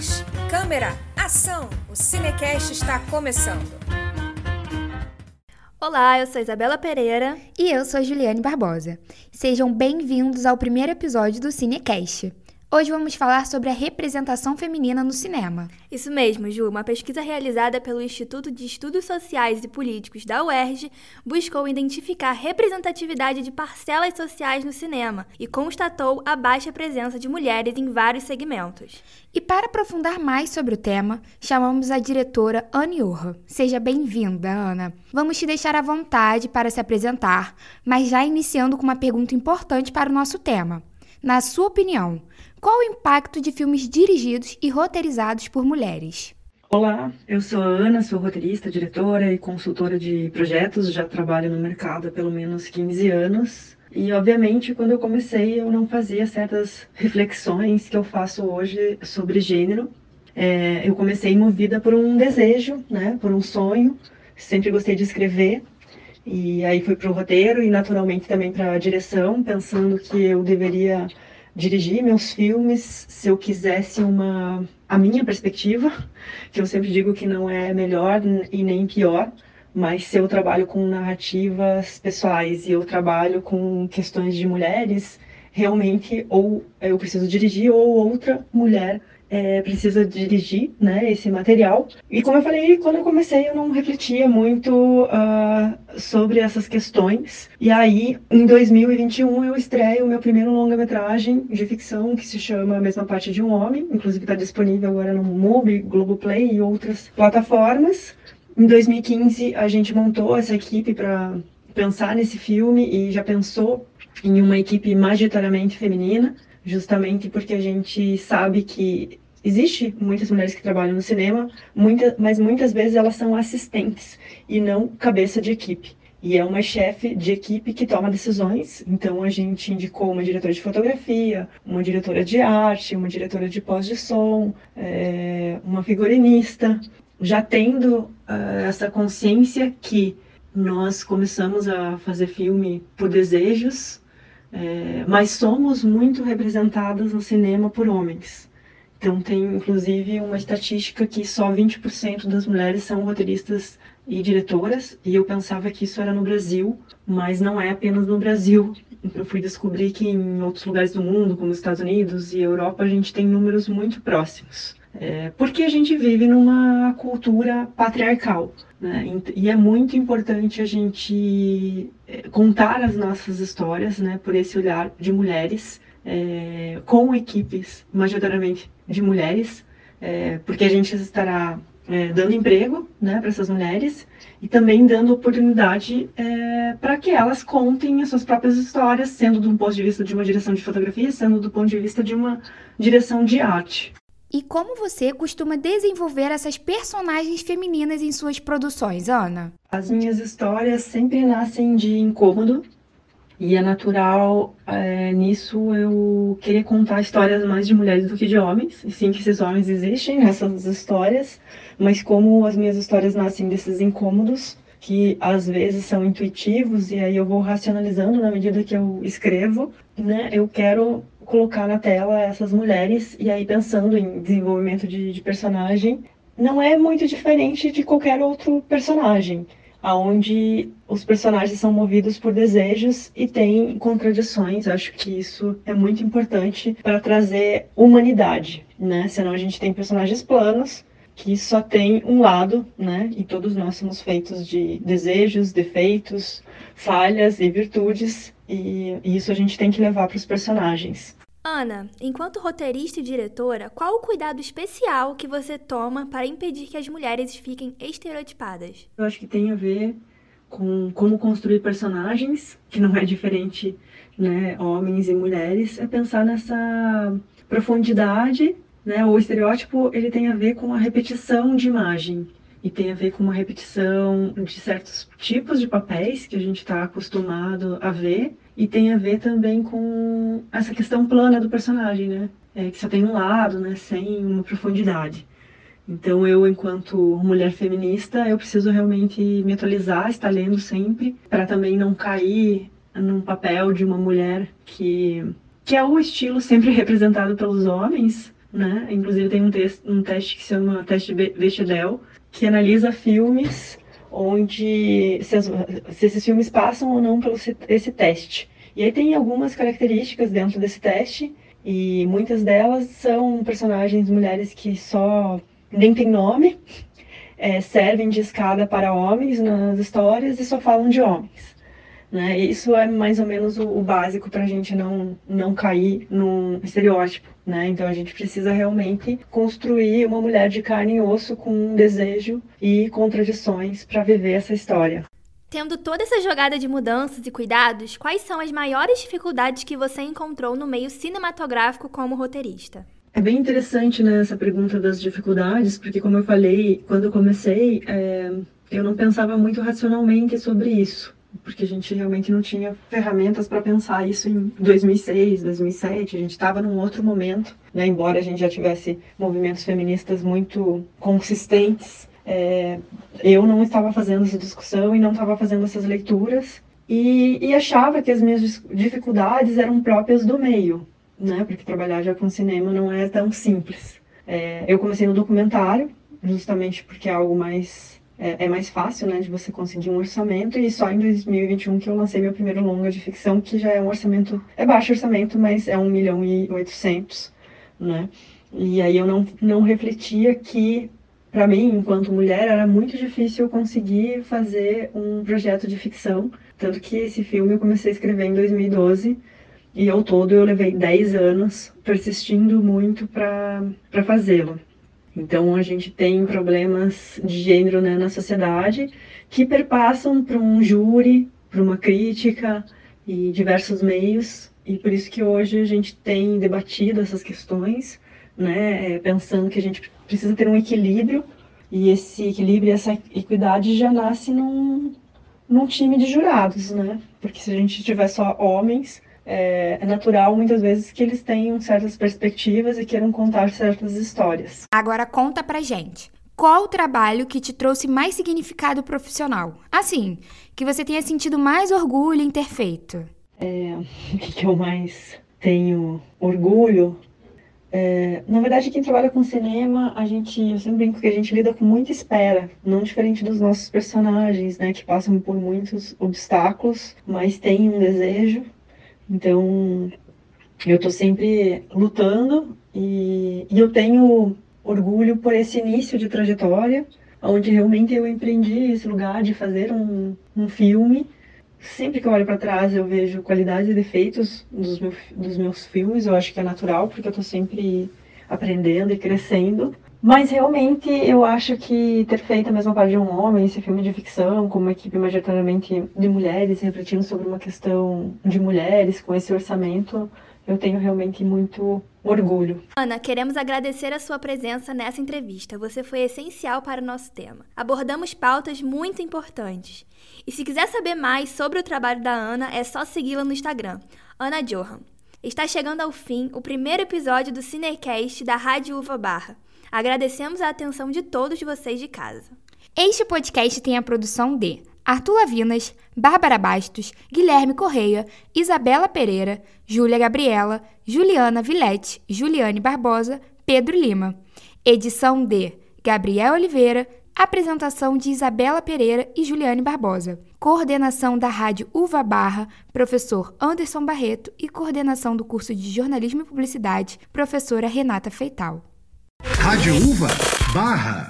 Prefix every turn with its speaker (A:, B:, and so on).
A: Luz, câmera, ação! O Cinecast está começando.
B: Olá, eu sou Isabela Pereira.
C: E eu sou Juliane Barbosa. Sejam bem-vindos ao primeiro episódio do Cinecast. Hoje vamos falar sobre a representação feminina no cinema.
B: Isso mesmo, Ju. Uma pesquisa realizada pelo Instituto de Estudos Sociais e Políticos da UERJ buscou identificar a representatividade de parcelas sociais no cinema e constatou a baixa presença de mulheres em vários segmentos.
C: E para aprofundar mais sobre o tema, chamamos a diretora Anne Urra. Seja bem-vinda, Ana. Vamos te deixar à vontade para se apresentar, mas já iniciando com uma pergunta importante para o nosso tema. Na sua opinião, qual o impacto de filmes dirigidos e roteirizados por mulheres?
D: Olá, eu sou a Ana, sou roteirista, diretora e consultora de projetos, já trabalho no mercado há pelo menos 15 anos. E, obviamente, quando eu comecei, eu não fazia certas reflexões que eu faço hoje sobre gênero. É, eu comecei movida por um desejo, né, por um sonho. Sempre gostei de escrever. E aí fui para o roteiro e, naturalmente, também para a direção, pensando que eu deveria dirigir meus filmes se eu quisesse uma a minha perspectiva, que eu sempre digo que não é melhor e nem pior, mas se eu trabalho com narrativas pessoais e eu trabalho com questões de mulheres, realmente ou eu preciso dirigir ou outra mulher é, precisa dirigir né, esse material. E como eu falei, quando eu comecei eu não refletia muito uh, sobre essas questões. E aí, em 2021, eu estreio o meu primeiro longa-metragem de ficção que se chama A Mesma Parte de um Homem. Inclusive está disponível agora no MUBI, Globoplay e outras plataformas. Em 2015, a gente montou essa equipe para pensar nesse filme e já pensou em uma equipe majoritariamente feminina justamente porque a gente sabe que existe muitas mulheres que trabalham no cinema, muita, mas muitas vezes elas são assistentes e não cabeça de equipe. E é uma chefe de equipe que toma decisões. Então a gente indicou uma diretora de fotografia, uma diretora de arte, uma diretora de pós de som, é, uma figurinista, já tendo uh, essa consciência que nós começamos a fazer filme por desejos, é, mas somos muito representadas no cinema por homens. Então, tem inclusive uma estatística que só 20% das mulheres são roteiristas e diretoras, e eu pensava que isso era no Brasil, mas não é apenas no Brasil. Eu fui descobrir que em outros lugares do mundo, como os Estados Unidos e Europa, a gente tem números muito próximos. É, porque a gente vive numa cultura patriarcal. Né? E é muito importante a gente é, contar as nossas histórias né, por esse olhar de mulheres é, com equipes majoritariamente de mulheres, é, porque a gente estará é, dando emprego né, para essas mulheres e também dando oportunidade é, para que elas contem as suas próprias histórias, sendo do ponto de vista de uma direção de fotografia, sendo do ponto de vista de uma direção de arte.
C: E como você costuma desenvolver essas personagens femininas em suas produções, Ana?
D: As minhas histórias sempre nascem de incômodo, e é natural é, nisso eu querer contar histórias mais de mulheres do que de homens. E sim que esses homens existem nessas histórias, mas como as minhas histórias nascem desses incômodos, que às vezes são intuitivos, e aí eu vou racionalizando na medida que eu escrevo, né? Eu quero colocar na tela essas mulheres, e aí pensando em desenvolvimento de, de personagem, não é muito diferente de qualquer outro personagem aonde os personagens são movidos por desejos e têm contradições. Acho que isso é muito importante para trazer humanidade, né? Senão a gente tem personagens planos que só tem um lado, né? E todos nós somos feitos de desejos, defeitos, falhas e virtudes, e isso a gente tem que levar para os personagens.
B: Ana, enquanto roteirista e diretora, qual o cuidado especial que você toma para impedir que as mulheres fiquem estereotipadas?
D: Eu acho que tem a ver com como construir personagens, que não é diferente, né, homens e mulheres, é pensar nessa profundidade, né? O estereótipo ele tem a ver com a repetição de imagem e tem a ver com uma repetição de certos tipos de papéis que a gente está acostumado a ver e tem a ver também com essa questão plana do personagem, né? É, que só tem um lado, né? Sem uma profundidade. Então eu, enquanto mulher feminista, eu preciso realmente me atualizar, estar lendo sempre, para também não cair num papel de uma mulher que que é o estilo sempre representado pelos homens, né? Inclusive tem um, um teste que se chama teste Bechdel, que analisa filmes onde se, as, se, esses filmes passam ou não pelo esse teste. E aí tem algumas características dentro desse teste e muitas delas são personagens mulheres que só nem tem nome, é, servem de escada para homens nas histórias e só falam de homens. Né? Isso é mais ou menos o, o básico para a gente não, não cair num estereótipo. Né? Então a gente precisa realmente construir uma mulher de carne e osso com um desejo e contradições para viver essa história.
B: Tendo toda essa jogada de mudanças e cuidados, quais são as maiores dificuldades que você encontrou no meio cinematográfico como roteirista?
D: É bem interessante né, essa pergunta das dificuldades, porque, como eu falei, quando eu comecei, é, eu não pensava muito racionalmente sobre isso porque a gente realmente não tinha ferramentas para pensar isso em 2006, 2007. A gente estava num outro momento, né? embora a gente já tivesse movimentos feministas muito consistentes. É, eu não estava fazendo essa discussão e não estava fazendo essas leituras e, e, achava que as minhas dificuldades eram próprias do meio, né? Porque trabalhar já com cinema não é tão simples. É, eu comecei no documentário justamente porque é algo mais é, é, mais fácil, né, de você conseguir um orçamento. E só em 2021 que eu lancei meu primeiro longa de ficção, que já é um orçamento, é baixo orçamento, mas é 1 milhão e 800, né? E aí eu não, não refletia que, para mim, enquanto mulher, era muito difícil conseguir fazer um projeto de ficção. Tanto que esse filme eu comecei a escrever em 2012 e ao todo eu levei 10 anos persistindo muito para fazê-lo. Então a gente tem problemas de gênero né, na sociedade que perpassam para um júri, para uma crítica e diversos meios. E por isso que hoje a gente tem debatido essas questões, né, é, pensando que a gente precisa ter um equilíbrio e esse equilíbrio, essa equidade já nasce num, num time de jurados, né? Porque se a gente tiver só homens, é, é, natural muitas vezes que eles tenham certas perspectivas e queiram contar certas histórias.
C: Agora conta pra gente. Qual o trabalho que te trouxe mais significado profissional? Assim, que você tenha sentido mais orgulho em ter feito.
D: É, o que eu mais tenho orgulho é, na verdade, quem trabalha com cinema, a gente, eu sempre brinco que a gente lida com muita espera, não diferente dos nossos personagens, né, que passam por muitos obstáculos, mas têm um desejo então, eu estou sempre lutando e, e, eu tenho orgulho por esse início de trajetória, onde realmente eu empreendi esse lugar de fazer um, um filme. Sempre que eu olho para trás, eu vejo qualidades e defeitos dos, meu, dos meus filmes. Eu acho que é natural, porque eu estou sempre aprendendo e crescendo. Mas realmente eu acho que ter feito a mesma parte de um homem, esse filme de ficção, com uma equipe majoritariamente de mulheres, refletindo sobre uma questão de mulheres, com esse orçamento, eu tenho realmente muito orgulho.
B: Ana, queremos agradecer a sua presença nessa entrevista. Você foi essencial para o nosso tema. Abordamos pautas muito importantes. E se quiser saber mais sobre o trabalho da Ana, é só segui-la no Instagram, Ana Johan. Está chegando ao fim o primeiro episódio do Cinecast da Rádio Uva Barra. Agradecemos a atenção de todos vocês de casa.
C: Este podcast tem a produção de Arthur Lavinas, Bárbara Bastos, Guilherme Correia, Isabela Pereira, Júlia Gabriela, Juliana Vilete, Juliane Barbosa, Pedro Lima. Edição de Gabriel Oliveira, apresentação de Isabela Pereira e Juliane Barbosa. Coordenação da Rádio Uva Barra, professor Anderson Barreto e coordenação do curso de Jornalismo e Publicidade, professora Renata Feital. Rádio Uva Barra.